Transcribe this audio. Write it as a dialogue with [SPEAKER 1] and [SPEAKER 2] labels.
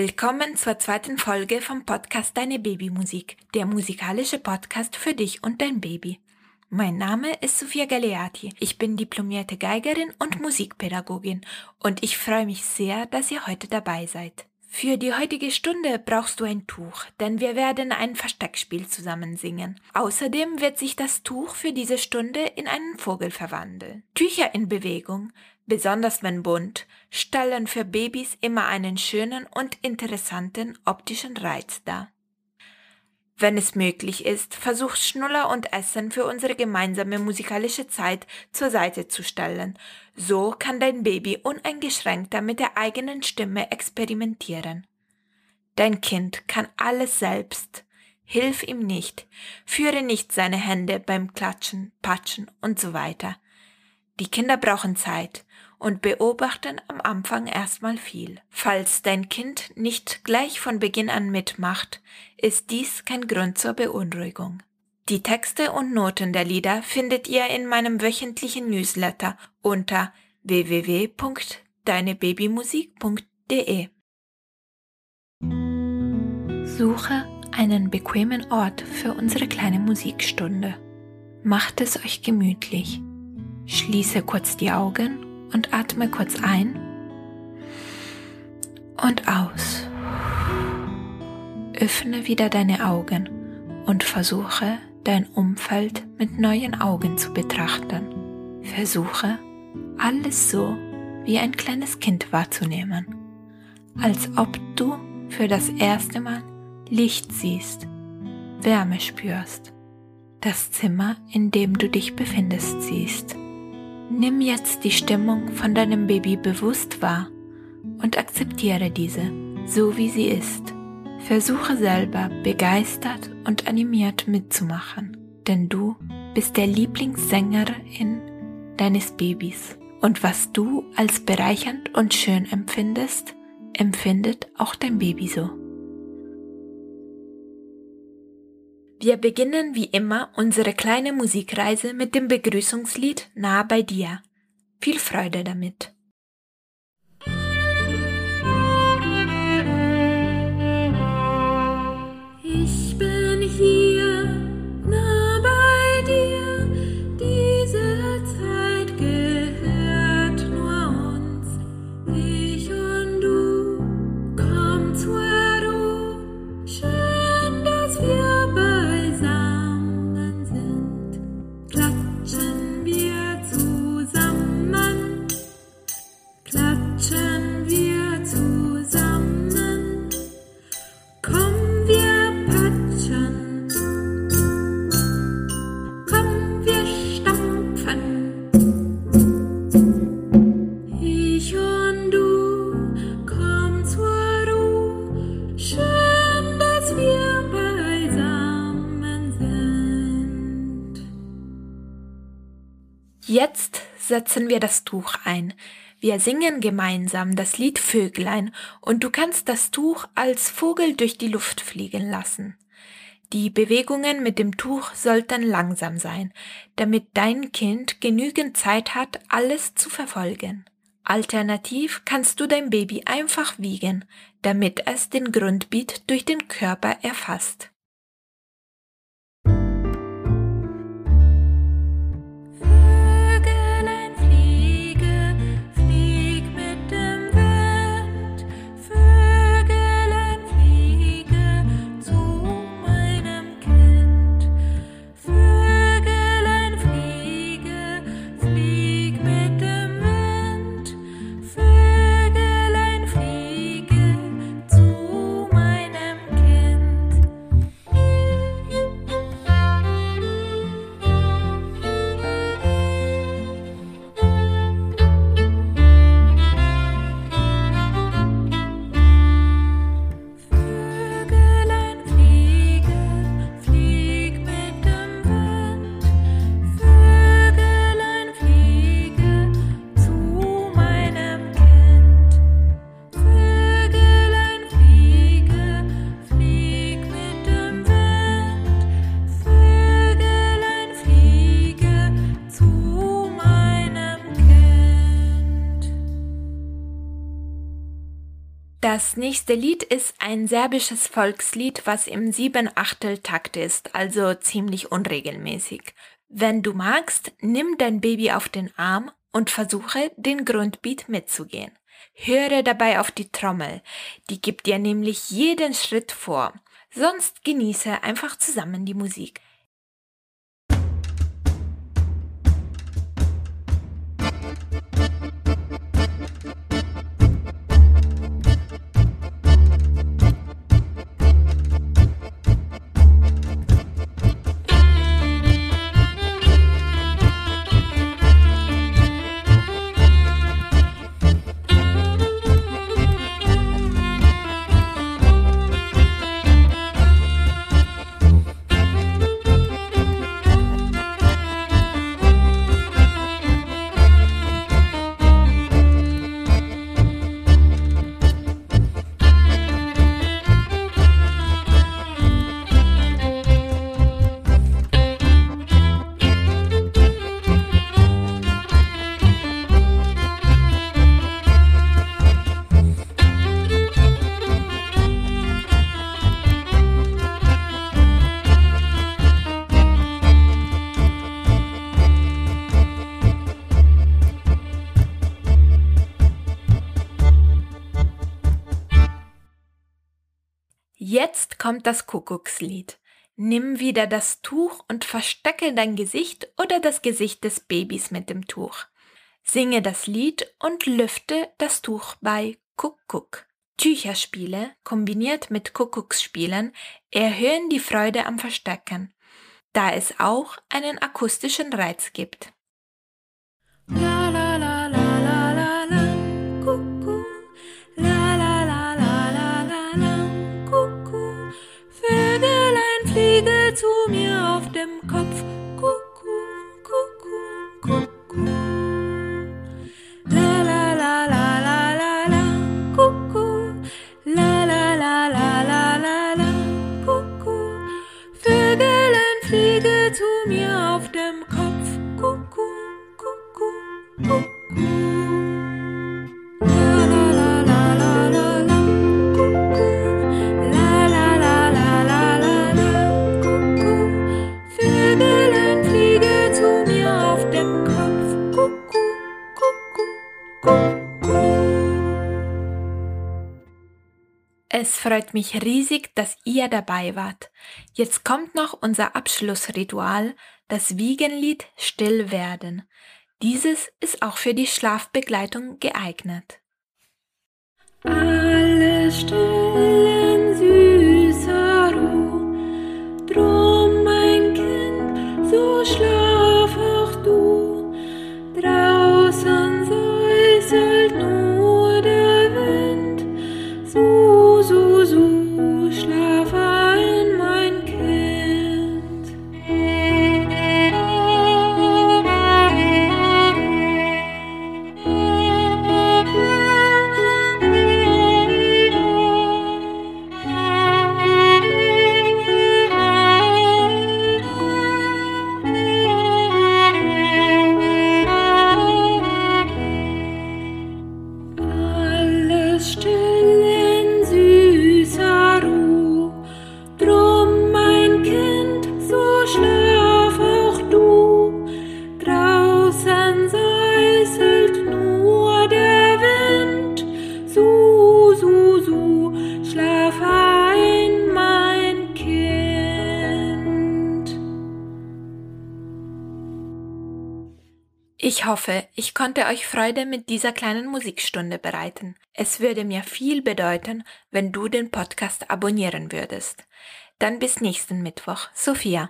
[SPEAKER 1] Willkommen zur zweiten Folge vom Podcast Deine Babymusik, der musikalische Podcast für dich und dein Baby. Mein Name ist Sofia Galeati. Ich bin diplomierte Geigerin und Musikpädagogin und ich freue mich sehr, dass ihr heute dabei seid. Für die heutige Stunde brauchst du ein Tuch, denn wir werden ein Versteckspiel zusammen singen. Außerdem wird sich das Tuch für diese Stunde in einen Vogel verwandeln. Tücher in Bewegung, besonders wenn bunt, stellen für Babys immer einen schönen und interessanten optischen Reiz dar. Wenn es möglich ist, versuch Schnuller und Essen für unsere gemeinsame musikalische Zeit zur Seite zu stellen. So kann dein Baby uneingeschränkter mit der eigenen Stimme experimentieren. Dein Kind kann alles selbst. Hilf ihm nicht. Führe nicht seine Hände beim Klatschen, Patschen und so weiter. Die Kinder brauchen Zeit und beobachten am Anfang erstmal viel. Falls dein Kind nicht gleich von Beginn an mitmacht, ist dies kein Grund zur Beunruhigung. Die Texte und Noten der Lieder findet ihr in meinem wöchentlichen Newsletter unter www.deinebabymusik.de. Suche einen bequemen Ort für unsere kleine Musikstunde. Macht es euch gemütlich. Schließe kurz die Augen und atme kurz ein und aus. Öffne wieder deine Augen und versuche dein Umfeld mit neuen Augen zu betrachten. Versuche alles so wie ein kleines Kind wahrzunehmen, als ob du für das erste Mal Licht siehst, Wärme spürst, das Zimmer, in dem du dich befindest, siehst. Nimm jetzt die Stimmung von deinem Baby bewusst wahr und akzeptiere diese, so wie sie ist. Versuche selber begeistert und animiert mitzumachen, denn du bist der Lieblingssängerin deines Babys. Und was du als bereichernd und schön empfindest, empfindet auch dein Baby so. Wir beginnen wie immer unsere kleine Musikreise mit dem Begrüßungslied Nah bei dir. Viel Freude damit. Jetzt setzen wir das Tuch ein. Wir singen gemeinsam das Lied Vöglein und du kannst das Tuch als Vogel durch die Luft fliegen lassen. Die Bewegungen mit dem Tuch sollten langsam sein, damit dein Kind genügend Zeit hat, alles zu verfolgen. Alternativ kannst du dein Baby einfach wiegen, damit es den Grundbeat durch den Körper erfasst. Das nächste Lied ist ein serbisches Volkslied, was im Sieben-Achtel-Takt ist, also ziemlich unregelmäßig. Wenn du magst, nimm dein Baby auf den Arm und versuche, den Grundbeat mitzugehen. Höre dabei auf die Trommel, die gibt dir nämlich jeden Schritt vor. Sonst genieße einfach zusammen die Musik. Jetzt kommt das Kuckuckslied. Nimm wieder das Tuch und verstecke dein Gesicht oder das Gesicht des Babys mit dem Tuch. Singe das Lied und lüfte das Tuch bei Kuckuck. Tücherspiele kombiniert mit Kuckucksspielen erhöhen die Freude am Verstecken, da es auch einen akustischen Reiz gibt. La, zu mir auf dem Kopf. Es freut mich riesig, dass ihr dabei wart. Jetzt kommt noch unser Abschlussritual, das Wiegenlied Still werden. Dieses ist auch für die Schlafbegleitung geeignet. Alle Ich hoffe, ich konnte euch Freude mit dieser kleinen Musikstunde bereiten. Es würde mir viel bedeuten, wenn du den Podcast abonnieren würdest. Dann bis nächsten Mittwoch. Sophia.